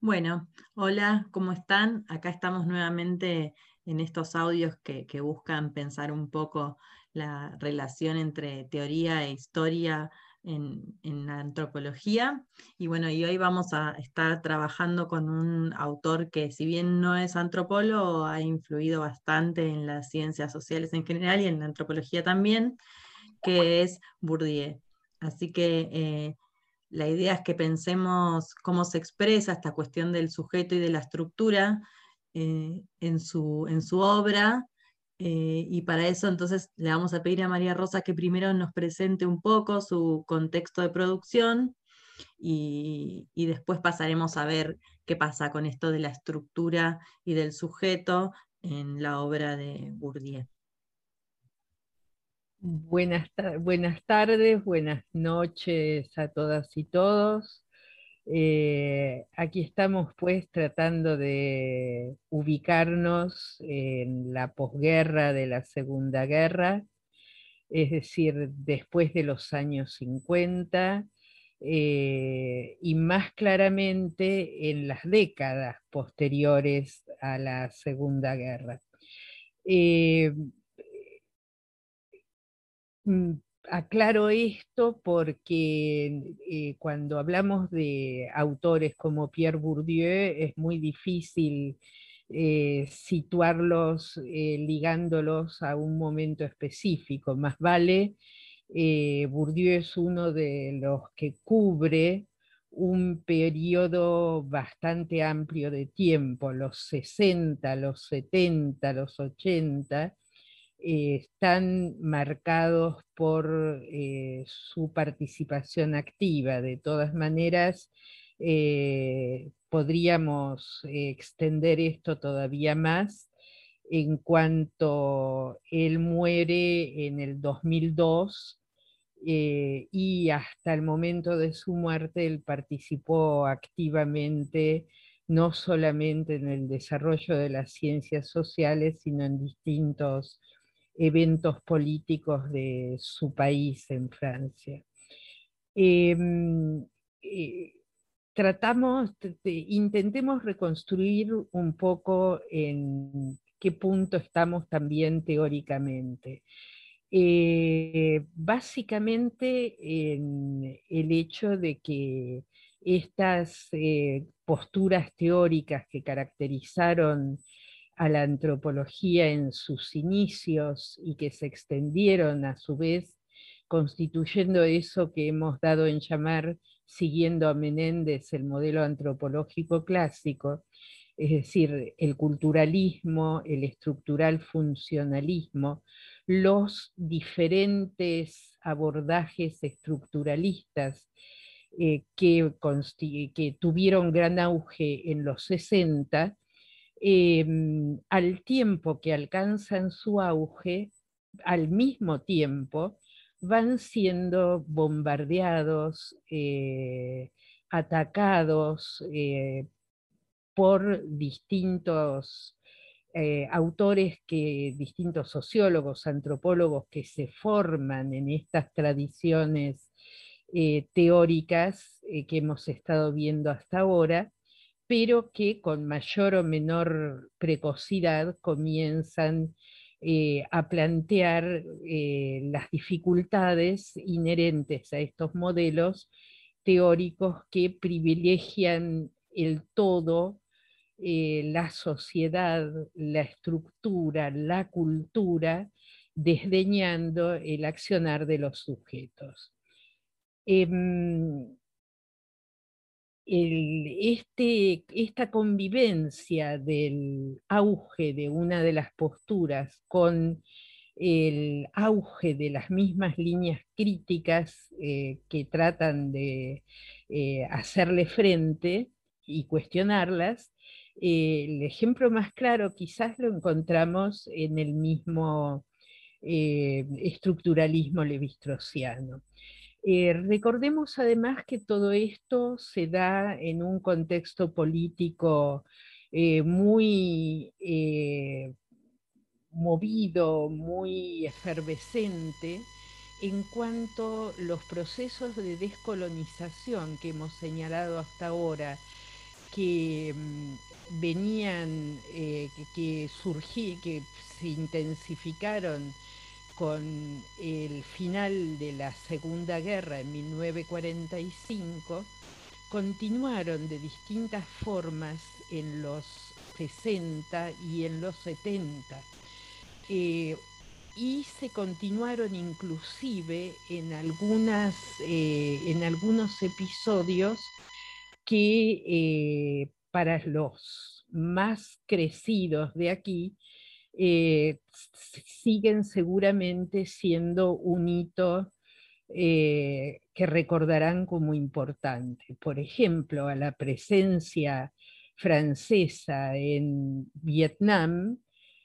Bueno, hola, ¿cómo están? Acá estamos nuevamente en estos audios que, buscan pensar un poco la relación entre teoría e historia en, la antropología. Y bueno, y hoy vamos a estar trabajando con un autor que si bien no es antropólogo, ha influido bastante en las ciencias sociales en general y en la antropología también, que es Bourdieu. Así que eh, la idea es que pensemos cómo se expresa esta cuestión del sujeto y de la estructura eh, en, su, obra. Eh, y para eso entonces le vamos a pedir a María Rosa que primero nos presente un poco su contexto de producción y, y después pasaremos a ver qué pasa con esto de la estructura y del sujeto en la obra de Bourdieu. Buenas, tardes, buenas noches a todas y todos. Eh, aquí estamos pues tratando de ubicarnos en la posguerra de la Segunda Guerra, es decir, después de los años 50 eh, y más claramente en las décadas posteriores a la Segunda Guerra. Eh, aclaro esto porque eh, cuando hablamos de autores como Pierre Bourdieu es muy difícil eh, situarlos eh, ligándolos a un momento específico. Más vale, Bourdieu es uno de los que cubre un periodo bastante amplio de tiempo, los 60, los 70, los 80, eh, están marcados por eh, su participación activa. De todas maneras, eh, podríamos extender esto todavía más en cuanto él muere en el 2002 y hasta el momento de su muerte él participó activamente no solamente en el desarrollo de las ciencias sociales, sino en distintos eventos políticos de su país en Francia. Em, eh, tratamos, intentemos reconstruir un poco en qué punto estamos también teóricamente. Eh, básicamente en el hecho de que estas eh, posturas teóricas que caracterizaron a la antropología en sus inicios y que se extendieron a su vez, constituyendo eso que hemos dado en llamar, siguiendo a Menéndez, el modelo antropológico clásico, es decir, el culturalismo, el estructural funcionalismo, los diferentes abordajes estructuralistas eh, que, que, tuvieron gran auge en los 60 Em, al tiempo que alcanzan su auge, al mismo tiempo van siendo bombardeados, eh, atacados eh, por distintos eh, autores que, distintos sociólogos, antropólogos que se forman en estas tradiciones teóricas que hemos estado viendo hasta ahora, pero que con mayor o menor precocidad comienzan eh, a plantear eh, las dificultades inherentes a estos modelos teóricos que privilegian el todo, eh, la sociedad, la estructura, la cultura, desdeñando el accionar de los sujetos. Em, este, esta convivencia del auge de una de las posturas con el auge de las mismas líneas críticas eh, que tratan de eh, hacerle frente y cuestionarlas, eh, el ejemplo más claro quizás lo encontramos en el mismo estructuralismo levistrociano. Eh, recordemos además que todo esto se da en un contexto político eh, muy eh, movido, muy efervescente en cuanto los procesos de descolonización que hemos señalado hasta ahora que mm, venían, que, que que se intensificaron con el final de la Segunda Guerra en 1945, continuaron de distintas formas en los 60 y en los 70. Eh, y se continuaron inclusive en, algunas, eh, en algunos episodios que eh, para los más crecidos de aquí siguen seguramente siendo un hito que recordarán como importante. Por ejemplo, a la presencia francesa en Vietnam,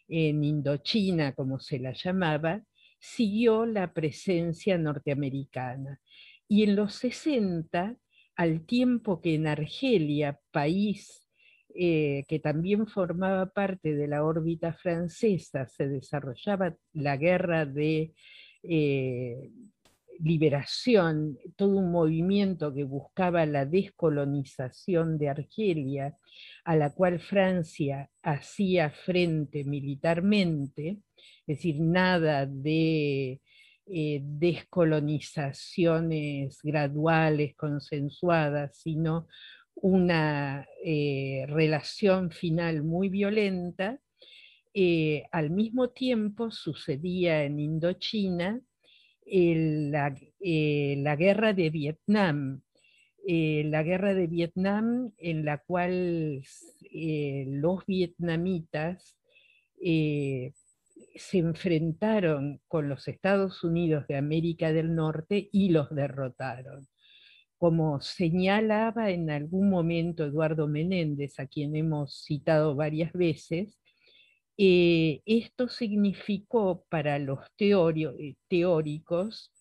en Indochina, como se la llamaba, siguió la presencia norteamericana. Y en los 60, al tiempo que en Argelia, país eh, que también formaba parte de la órbita francesa, se desarrollaba la guerra de eh, liberación, todo un movimiento que buscaba la descolonización de Argelia, a la cual Francia hacía frente militarmente, es decir, nada de eh, descolonizaciones graduales, consensuadas, sino una eh, relación final muy violenta, eh, al mismo tiempo sucedía en Indochina la, la, guerra de Vietnam, eh, la guerra de Vietnam en la cual eh, los vietnamitas eh, se enfrentaron con los Estados Unidos de América del Norte y los derrotaron. Como señalaba en algún momento Eduardo Menéndez, a quien hemos citado varias veces, esto significó para los teóricos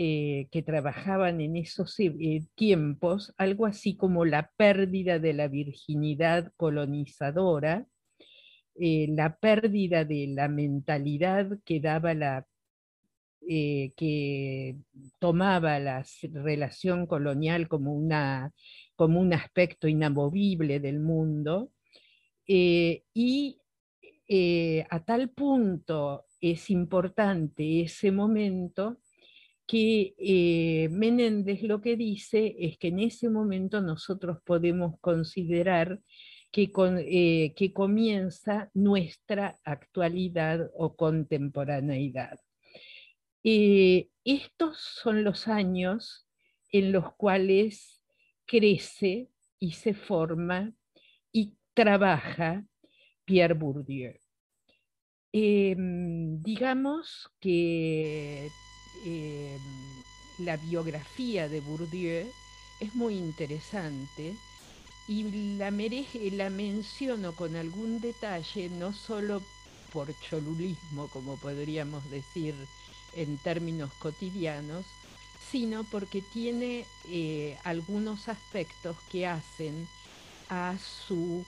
eh, que trabajaban en esos eh, tiempos, algo así como la pérdida de la virginidad colonizadora, eh, la pérdida de la mentalidad que daba la que tomaba la relación colonial como, una, como un aspecto inamovible del mundo, y a tal punto es importante ese momento que eh, Menéndez lo que dice es que en ese momento nosotros podemos considerar que, eh, que comienza nuestra actualidad o contemporaneidad. Estos son los años en los cuales crece y se forma y trabaja Pierre Bourdieu. Em, digamos que Em, la biografía de Bourdieu es muy interesante y la, la menciono con algún detalle, no solo por cholulismo, como podríamos decir en términos cotidianos, sino porque tiene eh, algunos aspectos que hacen a su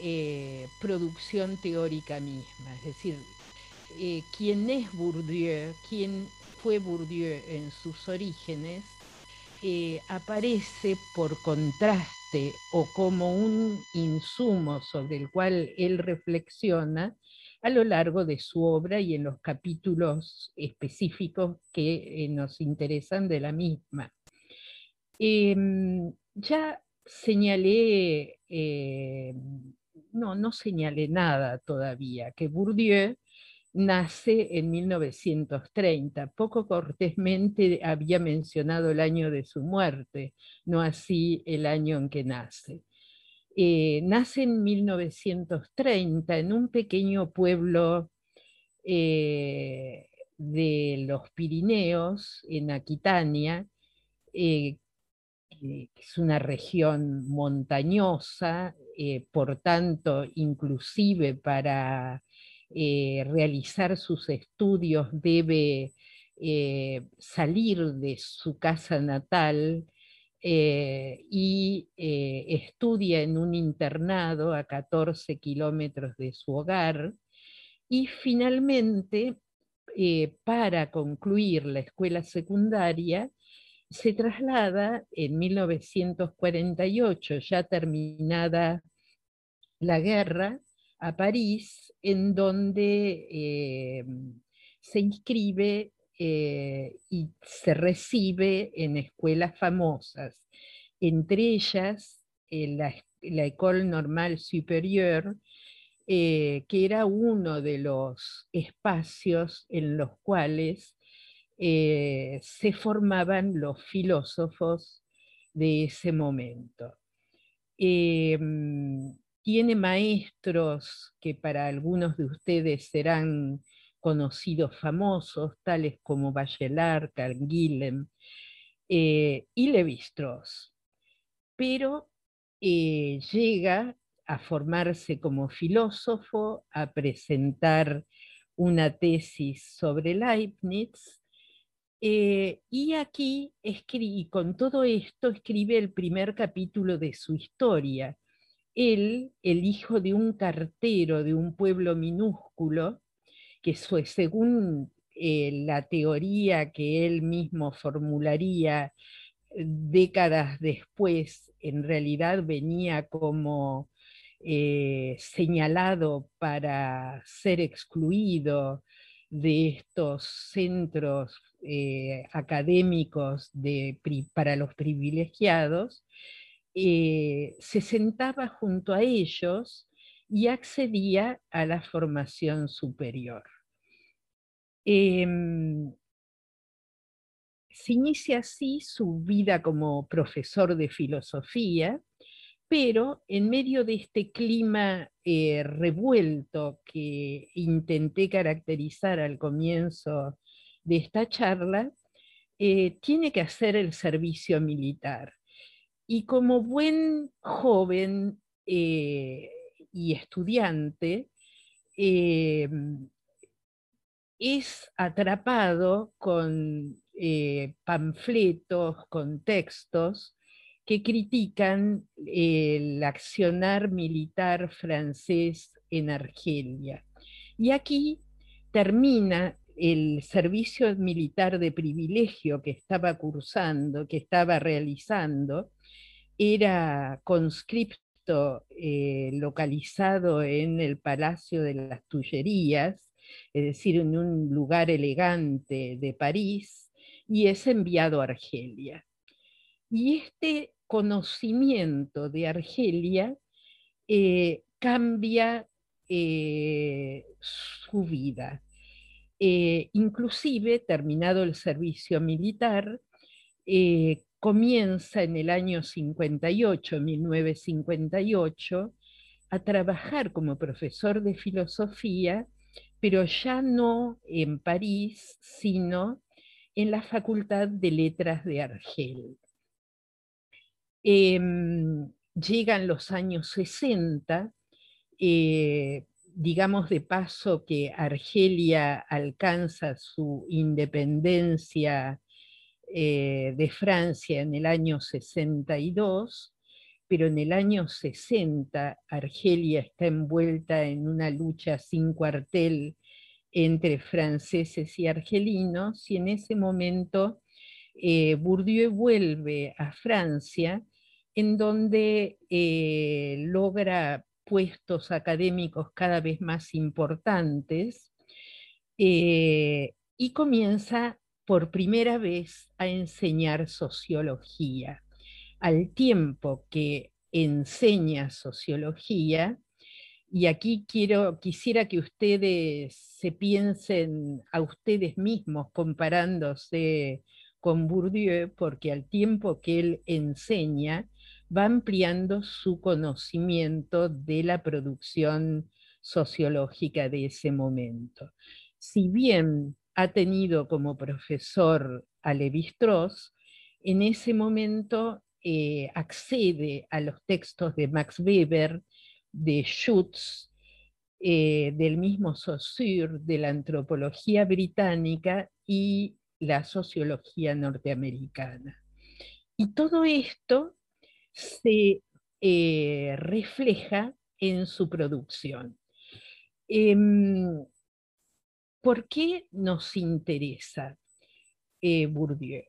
eh, producción teórica misma. Es decir, eh, quién es Bourdieu, quién fue Bourdieu en sus orígenes, eh, aparece por contraste o como un insumo sobre el cual él reflexiona a lo largo de su obra y en los capítulos específicos que eh, nos interesan de la misma. Em, ya señalé, eh, no, no señalé nada todavía, que Bourdieu nace en 1930. Poco cortésmente había mencionado el año de su muerte, no así el año en que nace. Eh, nace en 1930 en un pequeño pueblo eh, de los Pirineos, en Aquitania, eh, es una región montañosa, por tanto, inclusive para eh, realizar sus estudios debe eh, salir de su casa natal eh, y estudia en un internado a 14 kilómetros de su hogar y finalmente, para concluir la escuela secundaria, se traslada en 1948, ya terminada la guerra, a París, en donde eh, se inscribe eh, y se recibe en escuelas famosas, entre ellas la, la École Normale Supérieure, eh, que era uno de los espacios en los cuales eh, se formaban los filósofos de ese momento. Em, tiene maestros que para algunos de ustedes serán conocidos famosos, tales como Bachelard, Canguilhem eh, y Levi-Strauss. Pero eh, llega a formarse como filósofo, a presentar una tesis sobre Leibniz eh, y aquí, y con todo esto, escribe el primer capítulo de su historia. Él, el hijo de un cartero de un pueblo minúsculo, que según eh, la teoría que él mismo formularía eh, décadas después, en realidad venía como señalado para ser excluido de estos centros eh, académicos para los privilegiados, eh, se sentaba junto a ellos y accedía a la formación superior. Em, se inicia así su vida como profesor de filosofía, pero en medio de este clima eh, revuelto que intenté caracterizar al comienzo de esta charla, eh, tiene que hacer el servicio militar. Y como buen joven eh, y estudiante, eh, es atrapado con panfletos, con textos que critican el accionar militar francés en Argelia. Y aquí termina el servicio militar de privilegio que estaba cursando, que estaba realizando, era conscripto eh, localizado en el Palacio de las Tullerías, es decir, en un lugar elegante de París, y es enviado a Argelia. Y este conocimiento de Argelia eh, cambia eh, su vida. Eh, inclusive, terminado el servicio militar, comienza en el año 58, 1958, a trabajar como profesor de filosofía, pero ya no en París, sino en la Facultad de Letras de Argel. Em, llegan los años 60, digamos de paso que Argelia alcanza su independencia eh, de Francia en el año 62, pero en el año 60 Argelia está envuelta en una lucha sin cuartel entre franceses y argelinos, y en ese momento eh, Bourdieu vuelve a Francia, en donde eh, logra puestos académicos cada vez más importantes y comienza por primera vez a enseñar sociología. Al tiempo que enseña sociología, y aquí quiero, quisiera que ustedes se piensen a ustedes mismos comparándose con Bourdieu, porque al tiempo que él enseña, va ampliando su conocimiento de la producción sociológica de ese momento. Si bien ha tenido como profesor a Levi-Strauss, en ese momento eh, accede a los textos de Max Weber, de Schutz, eh, del mismo Saussure, de la antropología británica y la sociología norteamericana. Y todo esto se eh, refleja en su producción. Em, ¿Por qué nos interesa eh, Bourdieu?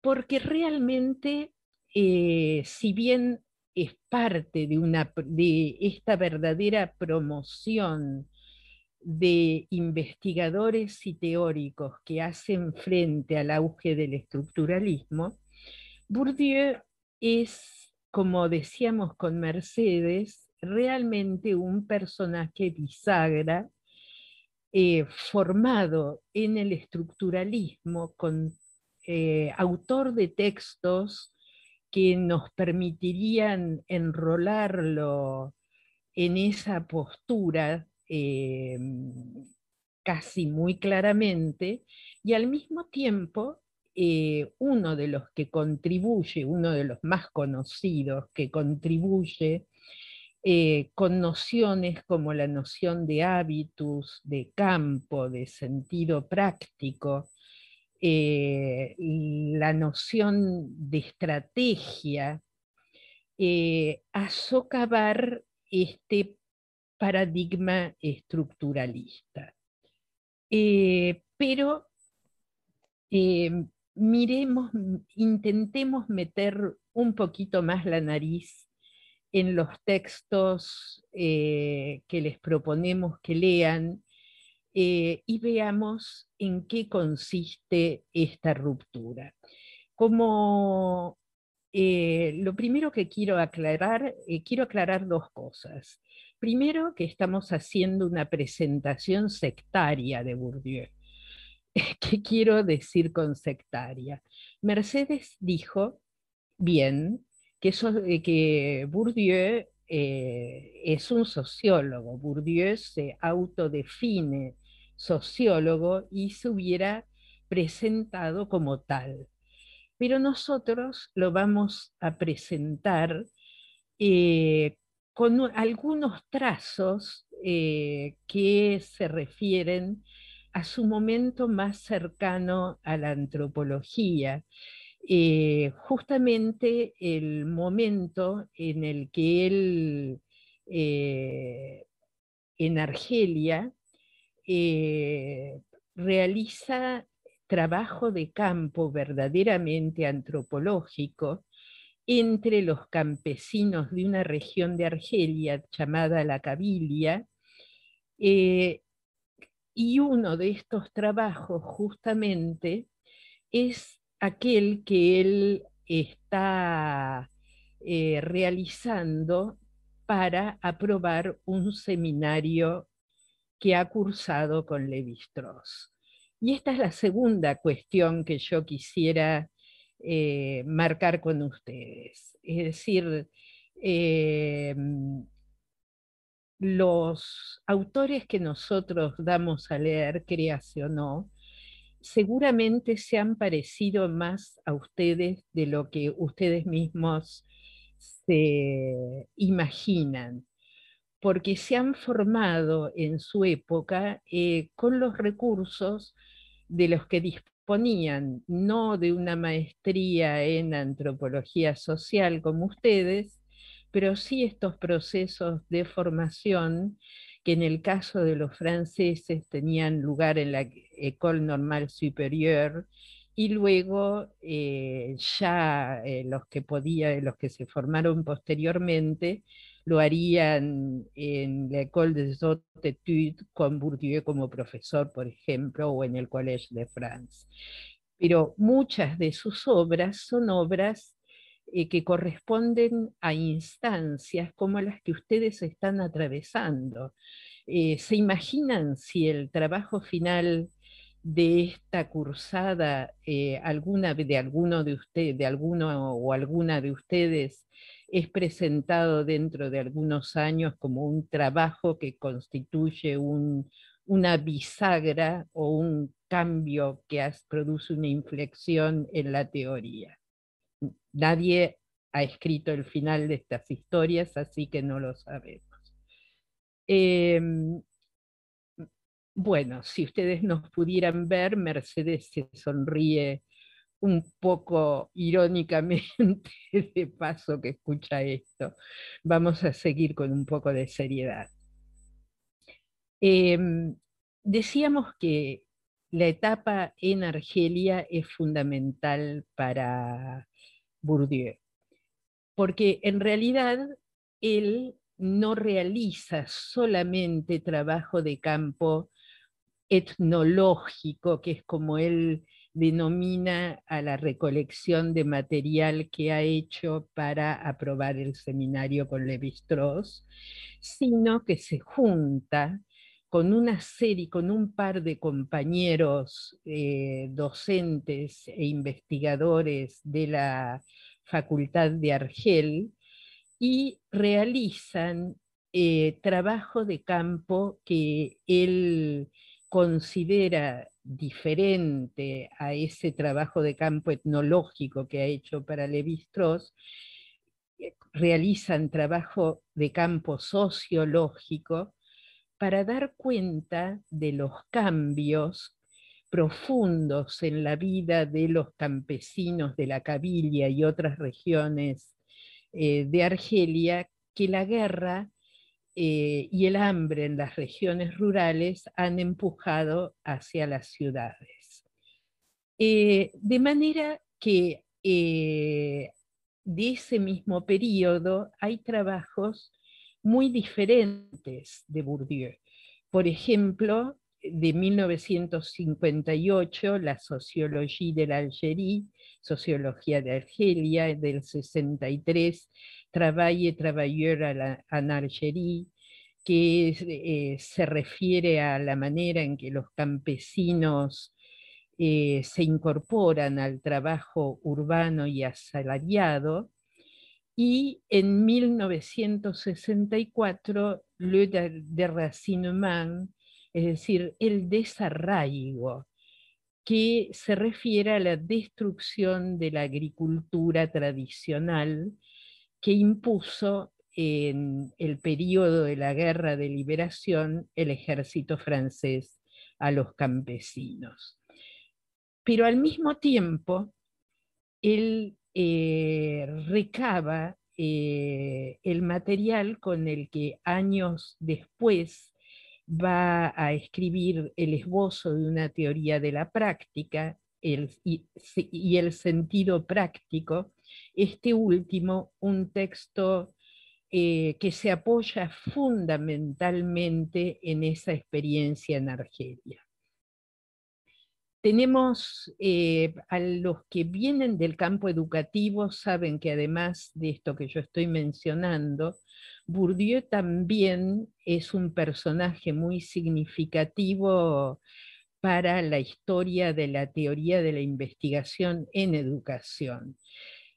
porque realmente, eh, si bien es parte de, una, de esta verdadera promoción de investigadores y teóricos que hacen frente al auge del estructuralismo, Bourdieu es, como decíamos con Mercedes, realmente un personaje bisagra eh, formado en el estructuralismo, eh, autor de textos que nos permitirían enrolarlo en esa postura eh, casi muy claramente, y al mismo tiempo uno de los que contribuye, uno de los más conocidos que contribuye eh, con nociones como la noción de hábitus, de campo, de sentido práctico, eh, la noción de estrategia, eh, a socavar este paradigma estructuralista. pero miremos, intentemos meter un poquito más la nariz en los textos eh, que les proponemos que lean eh, y veamos en qué consiste esta ruptura. Como eh, lo primero que quiero aclarar, quiero aclarar dos cosas. Primero, que estamos haciendo una presentación sectaria de Bourdieu. ¿Qué quiero decir con sectaria? Mercedes dijo, bien, que, eh, que Bourdieu eh, es un sociólogo. Bourdieu se autodefine sociólogo y se hubiera presentado como tal. Pero nosotros lo vamos a presentar eh, con algunos trazos que se refieren a su momento más cercano a la antropología eh, justamente el momento en el que él eh, en Argelia eh, realiza trabajo de campo verdaderamente antropológico entre los campesinos de una región de Argelia llamada la Cabilia, y uno de estos trabajos justamente es aquel que él está eh, realizando para aprobar un seminario que ha cursado con Levi Strauss. Y esta es la segunda cuestión que yo quisiera eh, marcar con ustedes. Es decir, em, los autores que nosotros damos a leer, creación o no, seguramente se han parecido más a ustedes de lo que ustedes mismos se imaginan, porque se han formado en su época eh, con los recursos de los que disponían, no de una maestría en antropología social como ustedes, pero sí estos procesos de formación que en el caso de los franceses tenían lugar en la École Normale Supérieure y luego eh, ya eh, los que podían, los que se formaron posteriormente, lo harían en la École des Hautes Études con Bourdieu como profesor, por ejemplo, o en el Collège de France. Pero muchas de sus obras son obras que corresponden a instancias como las que ustedes están atravesando. Eh, ¿Se imaginan si el trabajo final de esta cursada, eh, alguna de alguno de de alguno o alguna de ustedes, es presentado dentro de algunos años como un trabajo que constituye una bisagra o un cambio que produce una inflexión en la teoría. Nadie ha escrito el final de estas historias, así que no lo sabemos. Em, bueno, si ustedes nos pudieran ver, Mercedes se sonríe un poco irónicamente de paso que escucha esto. Vamos a seguir con un poco de seriedad. Em, decíamos que la etapa en Argelia es fundamental para Bourdieu, porque en realidad él no realiza solamente trabajo de campo etnológico, que es como él denomina a la recolección de material que ha hecho para aprobar el seminario con Levi-Strauss, sino que se junta con una serie, con un par de compañeros eh, docentes e investigadores de la Facultad de Argel y realizan eh, trabajo de campo que él considera diferente a ese trabajo de campo etnológico que ha hecho para Levi-Strauss, realizan trabajo de campo sociológico para dar cuenta de los cambios profundos en la vida de los campesinos de la Cabilia y otras regiones eh, de Argelia, que la guerra eh, y el hambre en las regiones rurales han empujado hacia las ciudades. Eh, de manera que de ese mismo periodo hay trabajos muy diferentes de Bourdieu. Por ejemplo, de 1958, la Sociología de la Algerie, Sociología de Argelia, del 63, Travail et Travailleur en Algérie, que eh, se refiere a la manera en que los campesinos eh, se incorporan al trabajo urbano y asalariado, y en 1964 Le déracinement, es decir, el desarraigo, que se refiere a la destrucción de la agricultura tradicional que impuso en el periodo de la Guerra de Liberación el ejército francés a los campesinos. Pero al mismo tiempo, él eh, recaba eh, el material con el que años después va a escribir el esbozo de una teoría de la práctica y el sentido práctico, este último un texto eh, que se apoya fundamentalmente en esa experiencia en Argelia. Tenemos eh, a los que vienen del campo educativo, saben que además de esto que yo estoy mencionando, Bourdieu también es un personaje muy significativo para la historia de la teoría de la investigación en educación.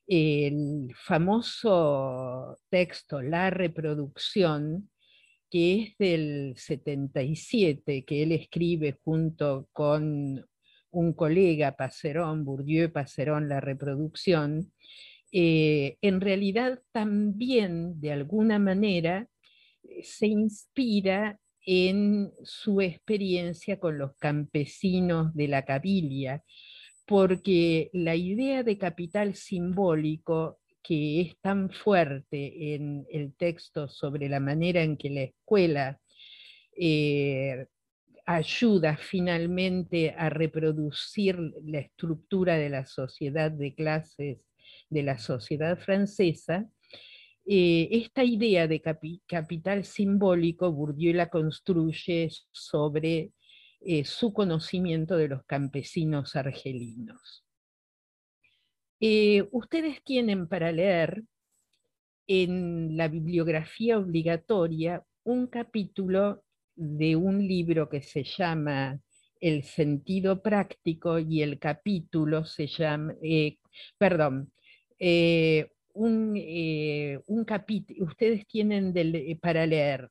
El famoso texto La reproducción, que es del 77, que él escribe junto con un colega, Passerón, Bourdieu Passerón, La reproducción, eh, en realidad también, de alguna manera, se inspira en su experiencia con los campesinos de la Cabilia, porque la idea de capital simbólico que es tan fuerte en el texto sobre la manera en que la escuela eh, ayuda finalmente a reproducir la estructura de la sociedad de clases de la sociedad francesa, eh, esta idea de capital simbólico Bourdieu la construye sobre eh, su conocimiento de los campesinos argelinos. Eh, ustedes tienen para leer en la bibliografía obligatoria un capítulo de un libro que se llama El sentido práctico y el capítulo se llama, eh, perdón, un, un capítulo, ustedes tienen para leer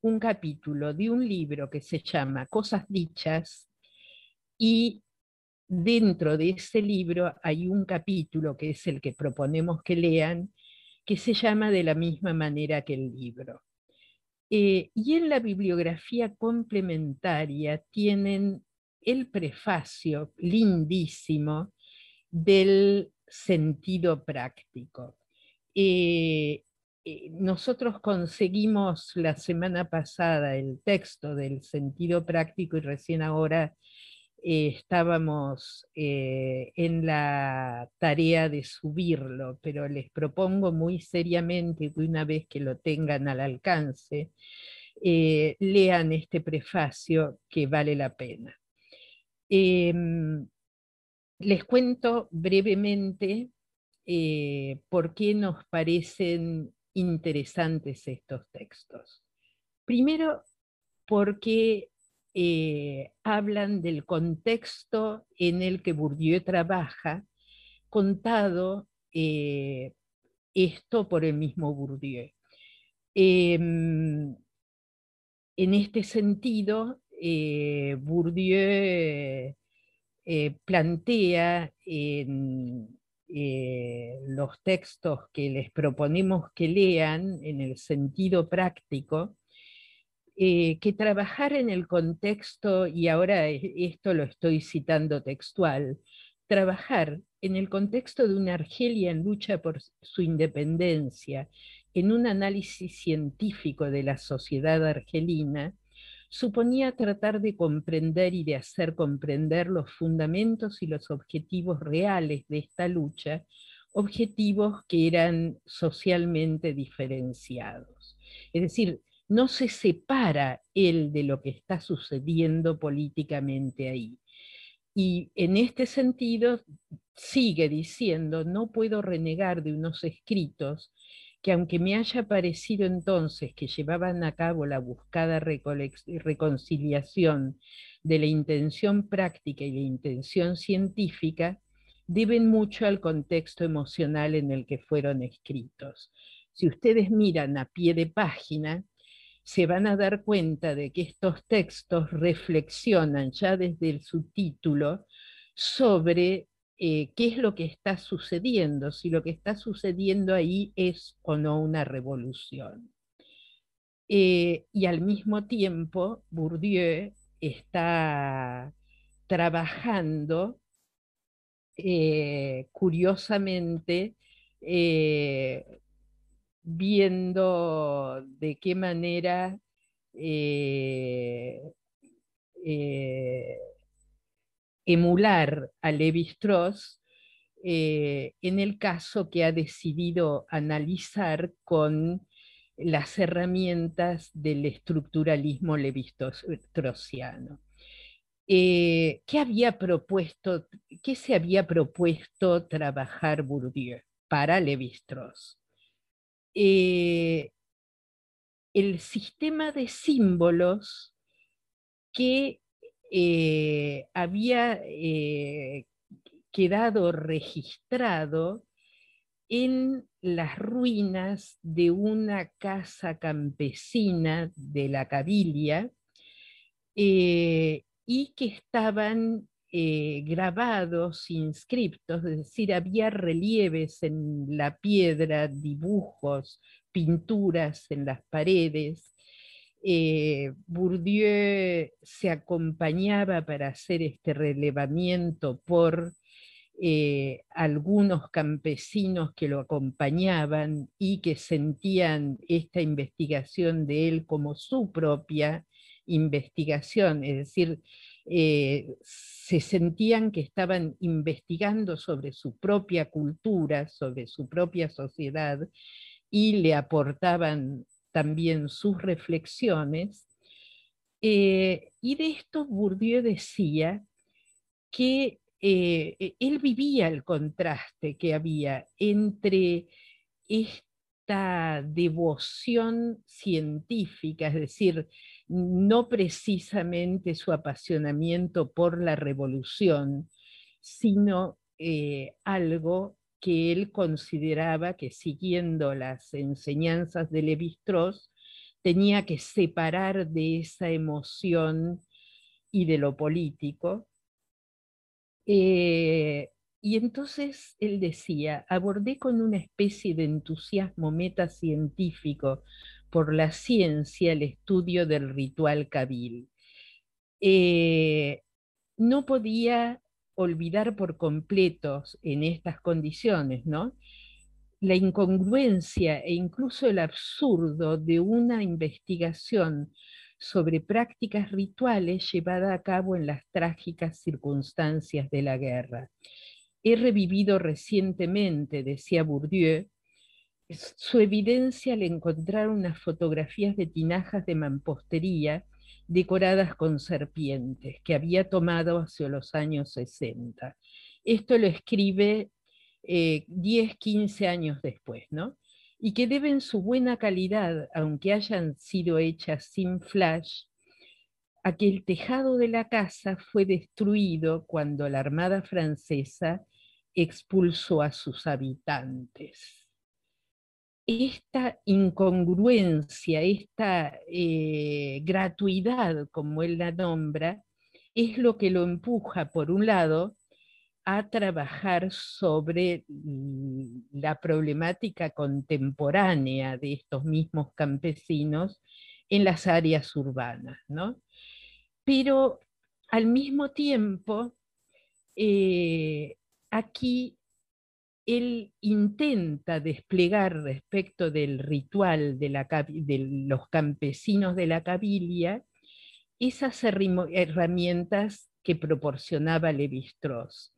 un capítulo de un libro que se llama Cosas Dichas y dentro de ese libro hay un capítulo que es el que proponemos que lean, que se llama de la misma manera que el libro. Eh, y en la bibliografía complementaria tienen el prefacio lindísimo del sentido práctico. Eh, eh, nosotros conseguimos la semana pasada el texto del sentido práctico y recién ahora eh, estábamos eh, en la tarea de subirlo, pero les propongo muy seriamente que una vez que lo tengan al alcance, eh, lean este prefacio que vale la pena. Em, les cuento brevemente por qué nos parecen interesantes estos textos. Primero, porque eh, hablan del contexto en el que Bourdieu trabaja, contado eh, esto por el mismo Bourdieu. Em, en este sentido, eh, Bourdieu plantea en los textos que les proponemos que lean en el sentido práctico, eh, que trabajar en el contexto, y ahora esto lo estoy citando textual, trabajar en el contexto de una Argelia en lucha por su independencia, en un análisis científico de la sociedad argelina, suponía tratar de comprender y de hacer comprender los fundamentos y los objetivos reales de esta lucha, objetivos que eran socialmente diferenciados. Es decir, no se separa él de lo que está sucediendo políticamente ahí. Y en este sentido sigue diciendo, no puedo renegar de unos escritos que aunque me haya parecido entonces que llevaban a cabo la buscada reconciliación de la intención práctica y la intención científica, deben mucho al contexto emocional en el que fueron escritos. Si ustedes miran a pie de página, se van a dar cuenta de que estos textos reflexionan ya desde el subtítulo sobre eh, qué es lo que está sucediendo, si lo que está sucediendo ahí es o no una revolución. Eh, y al mismo tiempo, Bourdieu está trabajando eh, curiosamente viendo de qué manera eh, eh, emular a Levi Strauss eh, en el caso que ha decidido analizar con las herramientas del estructuralismo levi-straussiano. ¿qué, había propuesto, ¿Qué se había propuesto trabajar Bourdieu para Levi-Strauss? Eh, el sistema de símbolos que eh, había eh, quedado registrado en las ruinas de una casa campesina de la Cabilia y que estaban eh, grabados, inscriptos, es decir, había relieves en la piedra, dibujos, pinturas en las paredes. Eh, Bourdieu se acompañaba para hacer este relevamiento por eh, algunos campesinos que lo acompañaban y que sentían esta investigación de él como su propia investigación, es decir, eh, se sentían que estaban investigando sobre su propia cultura, sobre su propia sociedad, y le aportaban también sus reflexiones. Eh, y de esto Bourdieu decía que eh, e, él vivía el contraste que había entre esta devoción científica, es decir, no precisamente su apasionamiento por la revolución, sino eh, algo que él consideraba que siguiendo las enseñanzas de Levi-Strauss tenía que separar de esa emoción y de lo político. Eh, y entonces él decía, abordé con una especie de entusiasmo metacientífico por la ciencia el estudio del ritual cabil. Eh, no podía olvidar por completo en estas condiciones, ¿no? La incongruencia e incluso el absurdo de una investigación sobre prácticas rituales llevadas a cabo en las trágicas circunstancias de la guerra. He revivido recientemente, decía Bourdieu, su evidencia al encontrar unas fotografías de tinajas de mampostería decoradas con serpientes que había tomado hacia los años 60. Esto lo escribe 10, eh, 15 años después, ¿no? Y que deben su buena calidad, aunque hayan sido hechas sin flash, a que el tejado de la casa fue destruido cuando la Armada francesa expulsó a sus habitantes. Esta incongruencia, esta eh, gratuidad, como él la nombra, es lo que lo empuja, por un lado, a trabajar sobre la problemática contemporánea de estos mismos campesinos en las áreas urbanas. ¿no? Pero al mismo tiempo, eh, aquí él intenta desplegar respecto del ritual de, los campesinos de la cabilia esas herramientas que proporcionaba Levi-Strauss.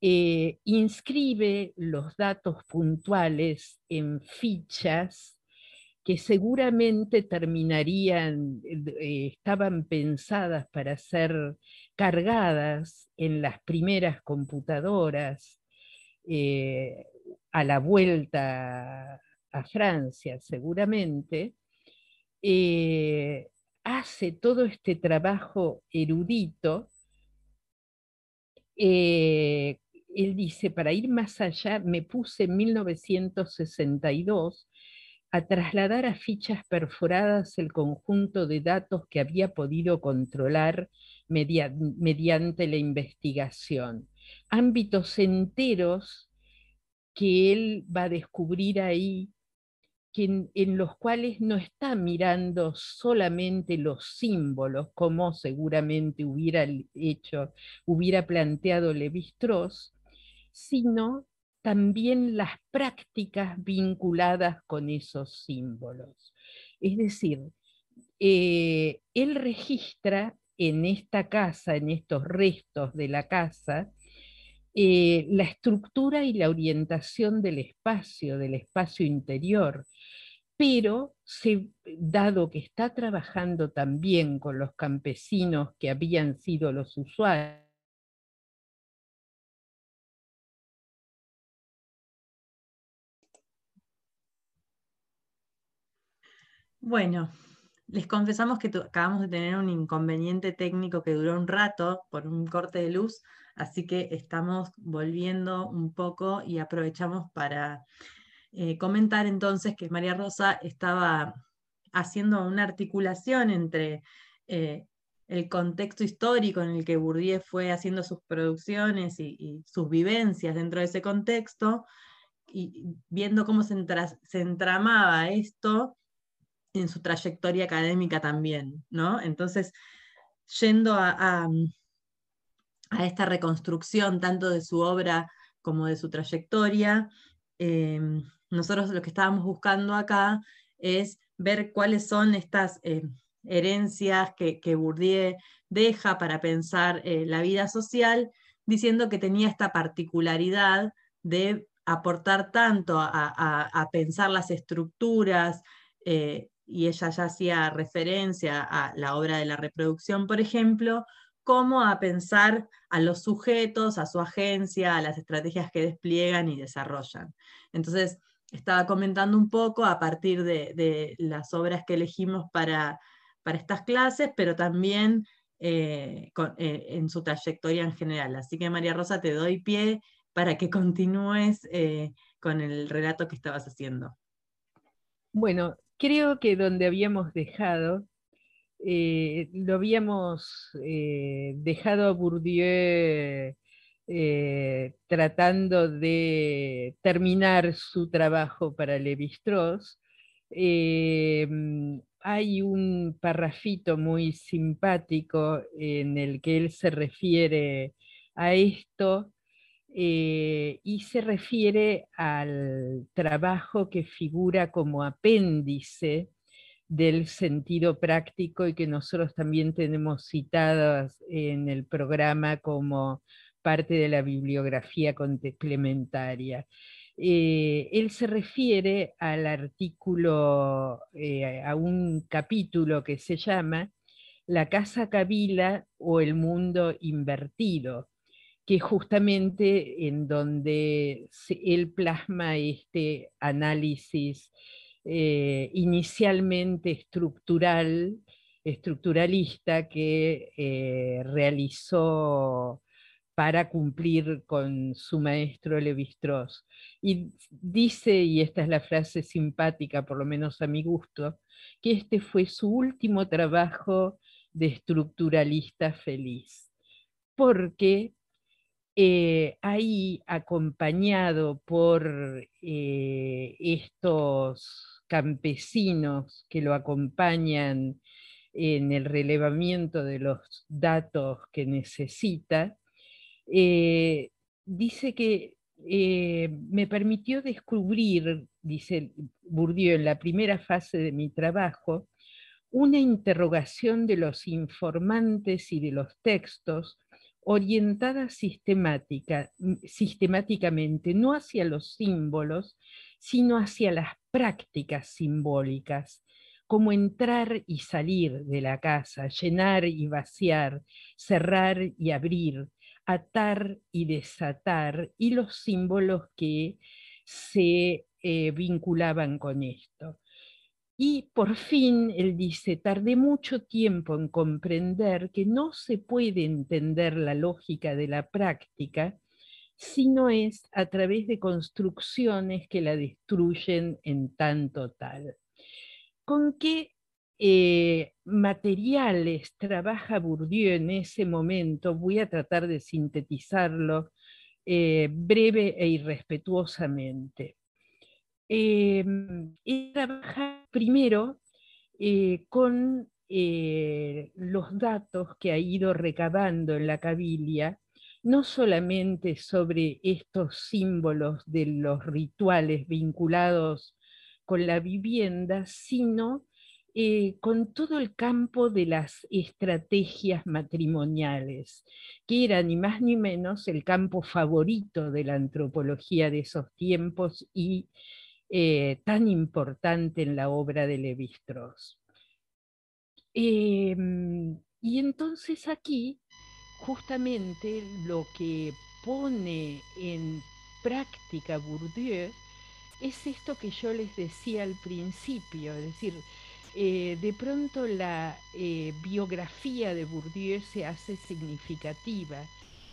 Eh, inscribe los datos puntuales en fichas que seguramente terminarían, eh, estaban pensadas para ser cargadas en las primeras computadoras eh, a la vuelta a Francia, seguramente, hace todo este trabajo erudito él dice, para ir más allá, me puse en 1962 a trasladar a fichas perforadas el conjunto de datos que había podido controlar mediante la investigación. Ámbitos enteros que él va a descubrir ahí, en, los cuales no está mirando solamente los símbolos, como seguramente hubiera hecho, hubiera planteado Levi-Strauss, sino también las prácticas vinculadas con esos símbolos. Es decir, eh, él registra en esta casa, en estos restos de la casa, eh, la estructura y la orientación del espacio, del espacio interior, pero dado que está trabajando también con los campesinos que habían sido los usuarios, Bueno, les confesamos que acabamos de tener un inconveniente técnico que duró un rato por un corte de luz, así que estamos volviendo un poco y aprovechamos para eh, comentar entonces que María Rosa estaba haciendo una articulación entre eh, el contexto histórico en el que Bourdieu fue haciendo sus producciones y, sus vivencias dentro de ese contexto, y viendo cómo se entramaba esto en su trayectoria académica también, ¿no? Entonces, yendo a, esta reconstrucción tanto de su obra como de su trayectoria, em, nosotros lo que estábamos buscando acá es ver cuáles son estas eh, herencias que, Bourdieu deja para pensar eh, la vida social, diciendo que tenía esta particularidad de aportar tanto a, pensar las estructuras eh, y ella ya hacía referencia a la obra de la reproducción, por ejemplo, como a pensar a los sujetos, a su agencia, a las estrategias que despliegan y desarrollan. Entonces, estaba comentando un poco a partir de, las obras que elegimos para, para estas clases, pero también eh, eh, en su trayectoria en general. Así que María Rosa, te doy pie para que continúes eh, con el relato que estabas haciendo. Bueno, creo que donde habíamos dejado, eh, lo habíamos eh, dejado a Bourdieu eh, tratando de terminar su trabajo para Levi-Strauss. hay un parrafito muy simpático en el que él se refiere a esto y se refiere al trabajo que figura como apéndice del sentido práctico y que nosotros también tenemos citadas en el programa como parte de la bibliografía complementaria. Eh, él se refiere al artículo, eh, a un capítulo que se llama La Casa Kabila o el Mundo Invertido, que justamente en donde él plasma este análisis eh, inicialmente estructural, estructuralista que eh, realizó para cumplir con su maestro Levi-Strauss. Y dice, y esta es la frase simpática, por lo menos a mi gusto, que este fue su último trabajo de estructuralista feliz, porque eh, ahí acompañado por estos campesinos que lo acompañan en el relevamiento de los datos que necesita, eh, dice que eh, me permitió descubrir, dice Bourdieu, en la primera fase de mi trabajo, una interrogación de los informantes y de los textos orientada sistemática, sistemáticamente, no hacia los símbolos, sino hacia las prácticas simbólicas, como entrar y salir de la casa, llenar y vaciar, cerrar y abrir, atar y desatar, y los símbolos que se eh, vinculaban con esto. Y por fin él dice, tardé mucho tiempo en comprender que no se puede entender la lógica de la práctica sino es a través de construcciones que la destruyen en tanto tal. ¿Con qué eh, materiales trabaja Bourdieu en ese momento? Voy a tratar de sintetizarlo eh, breve e irrespetuosamente. Eh, trabaja primero eh, con los datos que ha ido recabando en la cabilia no solamente sobre estos símbolos de los rituales vinculados con la vivienda, sino eh, con todo el campo de las estrategias matrimoniales, que era ni más ni menos el campo favorito de la antropología de esos tiempos y eh, tan importante en la obra de Levi-Strauss. Em, y entonces aquí justamente lo que pone en práctica Bourdieu es esto que yo les decía al principio, es decir, eh, de pronto la eh, biografía de Bourdieu se hace significativa,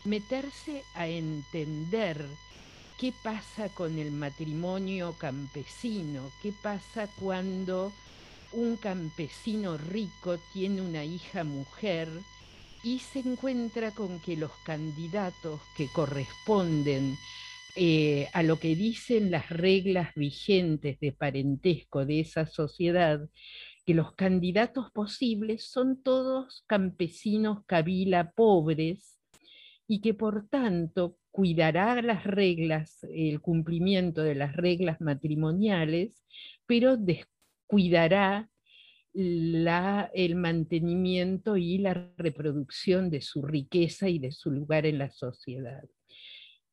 meterse a entender qué pasa con el matrimonio campesino, qué pasa cuando un campesino rico tiene una hija mujer, y se encuentra con que los candidatos que corresponden eh, a lo que dicen las reglas vigentes de parentesco de esa sociedad, que los candidatos posibles son todos campesinos cabila pobres y que por tanto cuidará las reglas, el cumplimiento de las reglas matrimoniales, pero descuidará el mantenimiento y la reproducción de su riqueza y de su lugar en la sociedad.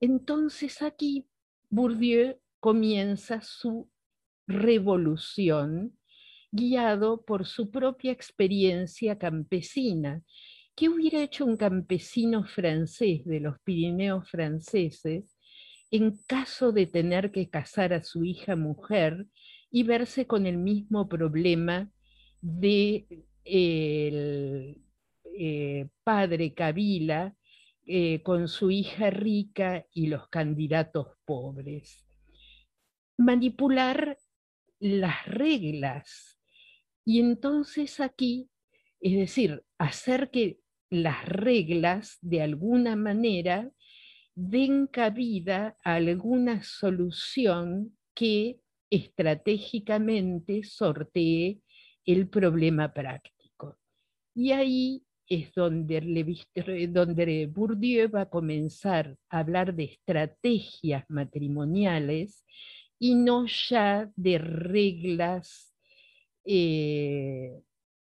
Entonces aquí Bourdieu comienza su revolución guiado por su propia experiencia campesina. ¿Qué hubiera hecho un campesino francés de los Pirineos franceses en caso de tener que casar a su hija mujer y verse con el mismo problema de el eh, padre Kabila eh, con su hija rica y los candidatos pobres. Manipular las reglas. Y entonces aquí, es decir, hacer que las reglas de alguna manera den cabida a alguna solución que estratégicamente sortee el problema práctico. Y ahí es donde, donde Bourdieu va a comenzar a hablar de estrategias matrimoniales y no ya de reglas eh,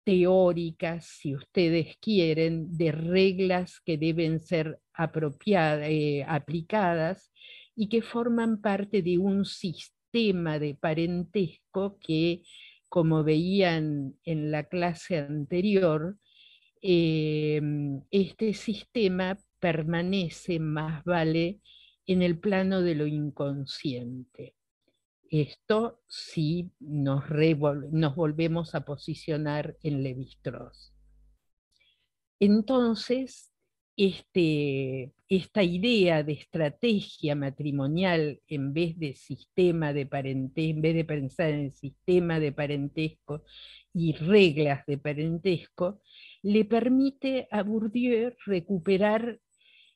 teóricas, si ustedes quieren, de reglas que deben ser apropiadas, eh, aplicadas y que forman parte de un sistema de parentesco que, como veían en la clase anterior, em, este sistema permanece más vale en el plano de lo inconsciente. Esto sí nos, volvemos a posicionar en Levi-Strauss. Entonces, este, esta idea de estrategia matrimonial en vez de sistema de en vez de pensar en el sistema de parentesco y reglas de parentesco, le permite a Bourdieu recuperar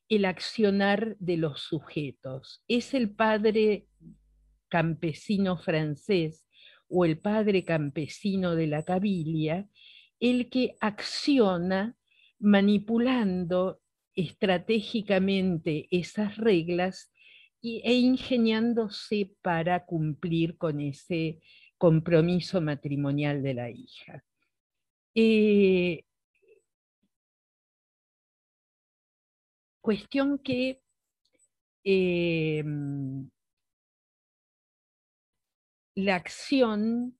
el accionar de los sujetos. Es el padre campesino francés o el padre campesino de la cabilia el que acciona manipulando estratégicamente esas reglas e ingeniándose para cumplir con ese compromiso matrimonial de la hija. Eh, Cuestión que em, la acción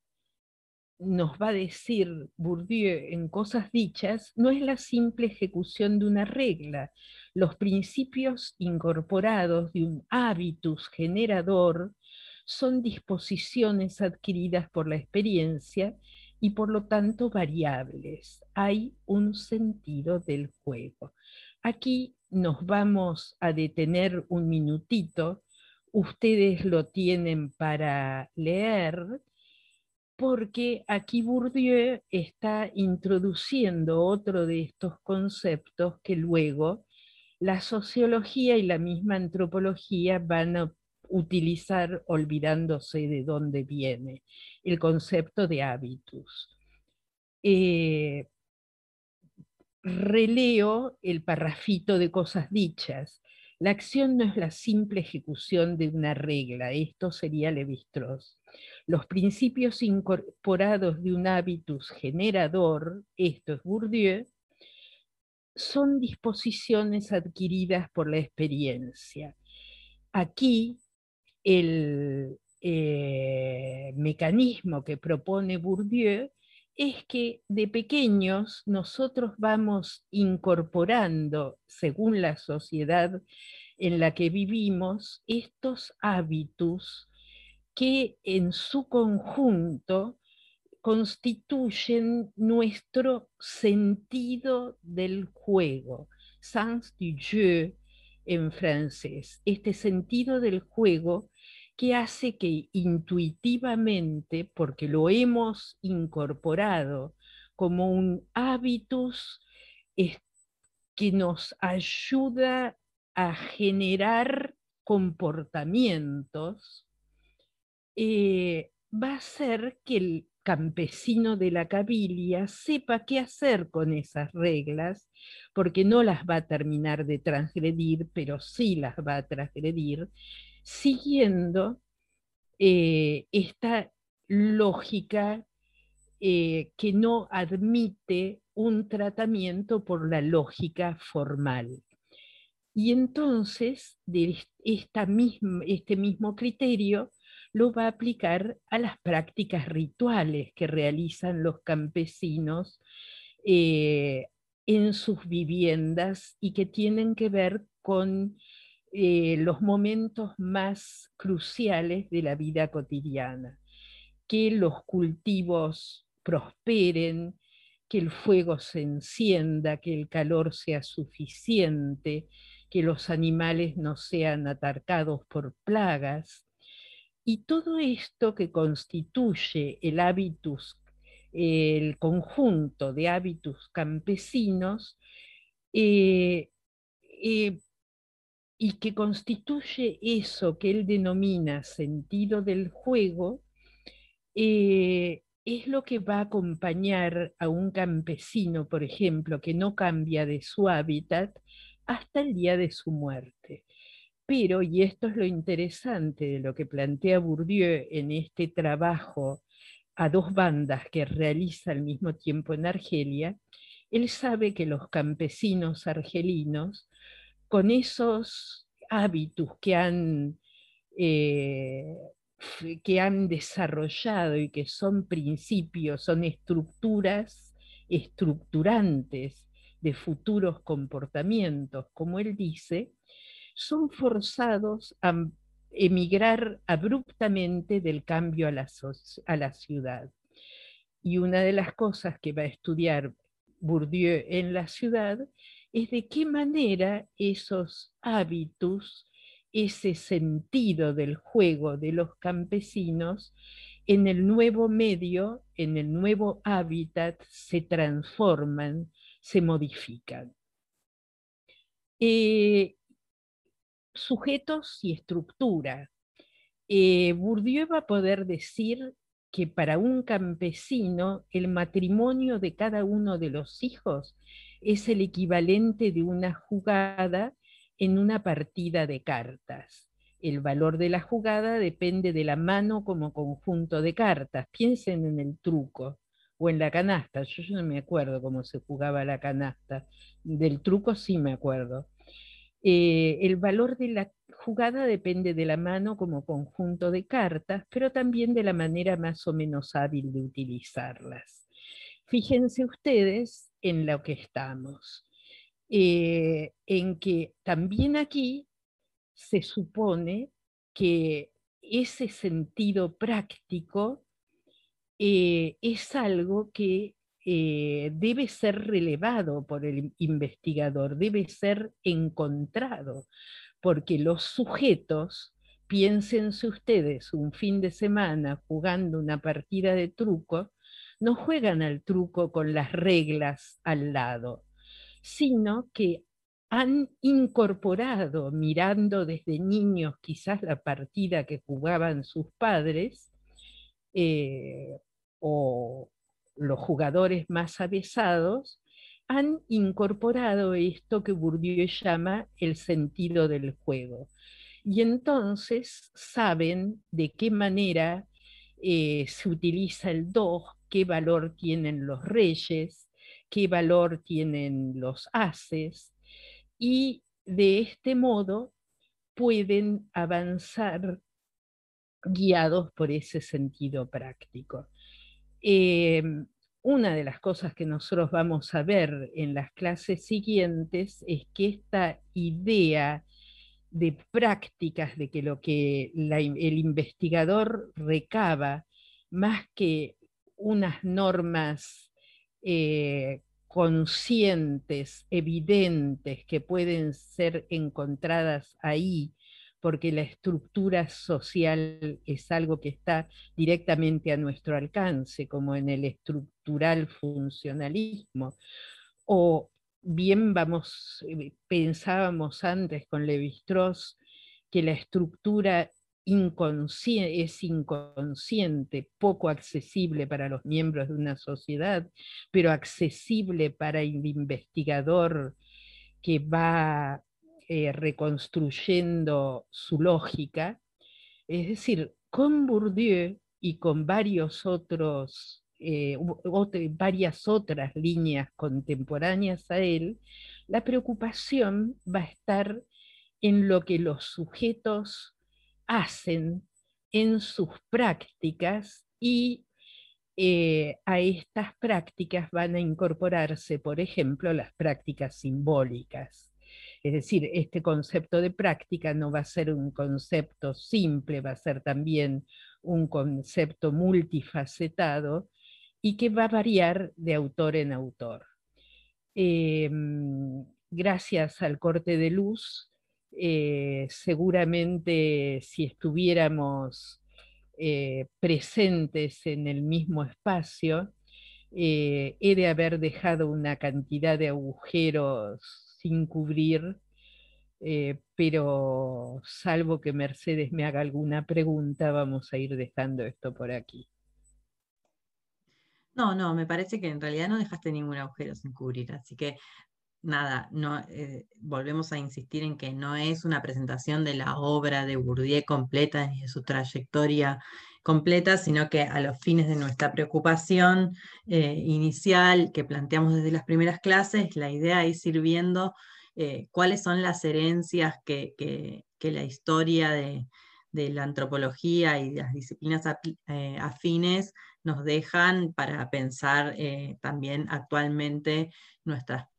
nos va a decir Bourdieu en cosas dichas, no es la simple ejecución de una regla. Los principios incorporados de un hábitus generador son disposiciones adquiridas por la experiencia y por lo tanto variables. Hay un sentido del juego. Aquí nos vamos a detener un minutito. Ustedes lo tienen para leer, porque aquí Bourdieu está introduciendo otro de estos conceptos que luego la sociología y la misma antropología van a utilizar olvidándose de dónde viene, el concepto de hábitos. Eh, releo el parrafito de cosas dichas. La acción no es la simple ejecución de una regla, esto sería Levi-Strauss. Los principios incorporados de un hábitus generador, esto es Bourdieu, son disposiciones adquiridas por la experiencia. Aquí el eh, mecanismo que propone Bourdieu es que de pequeños nosotros vamos incorporando, según la sociedad en la que vivimos, estos hábitos que en su conjunto constituyen nuestro sentido del juego, sens du jeu en francés. Este sentido del juego que hace que intuitivamente, porque lo hemos incorporado como un hábitus que nos ayuda a generar comportamientos, eh, va a ser que el campesino de la cabilia sepa qué hacer con esas reglas, porque no las va a terminar de transgredir, pero sí las va a transgredir, siguiendo eh, esta lógica eh, que no admite un tratamiento por la lógica formal. Y entonces, de esta este mismo criterio lo va a aplicar a las prácticas rituales que realizan los campesinos eh, en sus viviendas y que tienen que ver con eh, los momentos más cruciales de la vida cotidiana, que los cultivos prosperen, que el fuego se encienda, que el calor sea suficiente, que los animales no sean atacados por plagas. Y todo esto que constituye el hábitus, el conjunto de hábitos campesinos, eh, eh, y que constituye eso que él denomina sentido del juego, eh, es lo que va a acompañar a un campesino, por ejemplo, que no cambia de su hábitat hasta el día de su muerte. Pero, y esto es lo interesante de lo que plantea Bourdieu en este trabajo a dos bandas que realiza al mismo tiempo en Argelia, él sabe que los campesinos argelinos, con esos hábitos que han, eh, que han desarrollado y que son principios, son estructuras estructurantes de futuros comportamientos, como él dice, son forzados a emigrar abruptamente del cambio a la, a la ciudad. Y una de las cosas que va a estudiar Bourdieu en la ciudad es de qué manera esos hábitos, ese sentido del juego de los campesinos, en el nuevo medio, en el nuevo hábitat, se transforman, se modifican. Eh, sujetos y estructura. Eh, Bourdieu va a poder decir que para un campesino el matrimonio de cada uno de los hijos es el equivalente de una jugada en una partida de cartas. El valor de la jugada depende de la mano como conjunto de cartas. Piensen en el truco o en la canasta. Yo, no me acuerdo cómo se jugaba la canasta. Del truco sí me acuerdo. Eh, el valor de la jugada depende de la mano como conjunto de cartas, pero también de la manera más o menos hábil de utilizarlas. Fíjense ustedes en lo que estamos, eh, en que también aquí se supone que ese sentido práctico eh, es algo que eh, debe ser relevado por el investigador, debe ser encontrado, porque los sujetos, piénsense ustedes, un fin de semana jugando una partida de truco, no juegan al truco con las reglas al lado, sino que han incorporado, mirando desde niños quizás la partida que jugaban sus padres, eh, o los jugadores más avesados, han incorporado esto que Bourdieu llama el sentido del juego. Y entonces saben de qué manera eh, se utiliza el do, qué valor tienen los reyes, qué valor tienen los haces, y de este modo pueden avanzar guiados por ese sentido práctico. Em, una de las cosas que nosotros vamos a ver en las clases siguientes es que esta idea de prácticas, de que lo que el investigador recaba, más que unas normas eh, conscientes, evidentes, que pueden ser encontradas ahí, porque la estructura social es algo que está directamente a nuestro alcance, como en el estructural funcionalismo. O bien vamos, eh, pensábamos antes con Levi-Strauss que la estructura es inconsciente, poco accesible para los miembros de una sociedad, pero accesible para el investigador que va eh, reconstruyendo su lógica. Es decir, con Bourdieu y con varios otros, eh, varias otras líneas contemporáneas a él, la preocupación va a estar en lo que los sujetos hacen en sus prácticas y eh, a estas prácticas van a incorporarse, por ejemplo, las prácticas simbólicas. Es decir, este concepto de práctica no va a ser un concepto simple, va a ser también un concepto multifacetado y que va a variar de autor en autor. Em, gracias al corte de luz, eh, seguramente si estuviéramos eh, presentes en el mismo espacio, eh, he de haber dejado una cantidad de agujeros sin cubrir, pero salvo que Mercedes me haga alguna pregunta, vamos a ir dejando esto por aquí. No, no, me parece que en realidad no dejaste ningún agujero sin cubrir, así que nada, no, eh, volvemos a insistir en que no es una presentación de la obra de Bourdieu completa ni de su trayectoria completa, sino que a los fines de nuestra preocupación eh, inicial que planteamos desde las primeras clases, la idea es ir viendo eh, cuáles son las herencias que, la historia de, la antropología y las disciplinas afines nos dejan para pensar también actualmente nuestras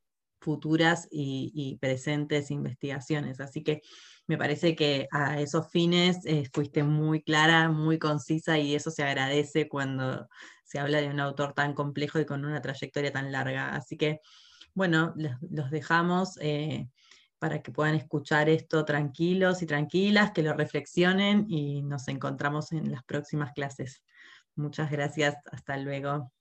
futuras y, presentes investigaciones. Así que me parece que a esos fines eh, fuiste muy clara, muy concisa y eso se agradece cuando se habla de un autor tan complejo y con una trayectoria tan larga. Así que, bueno, los, dejamos eh, para que puedan escuchar esto tranquilos y tranquilas, que lo reflexionen y nos encontramos en las próximas clases. Muchas gracias, hasta luego.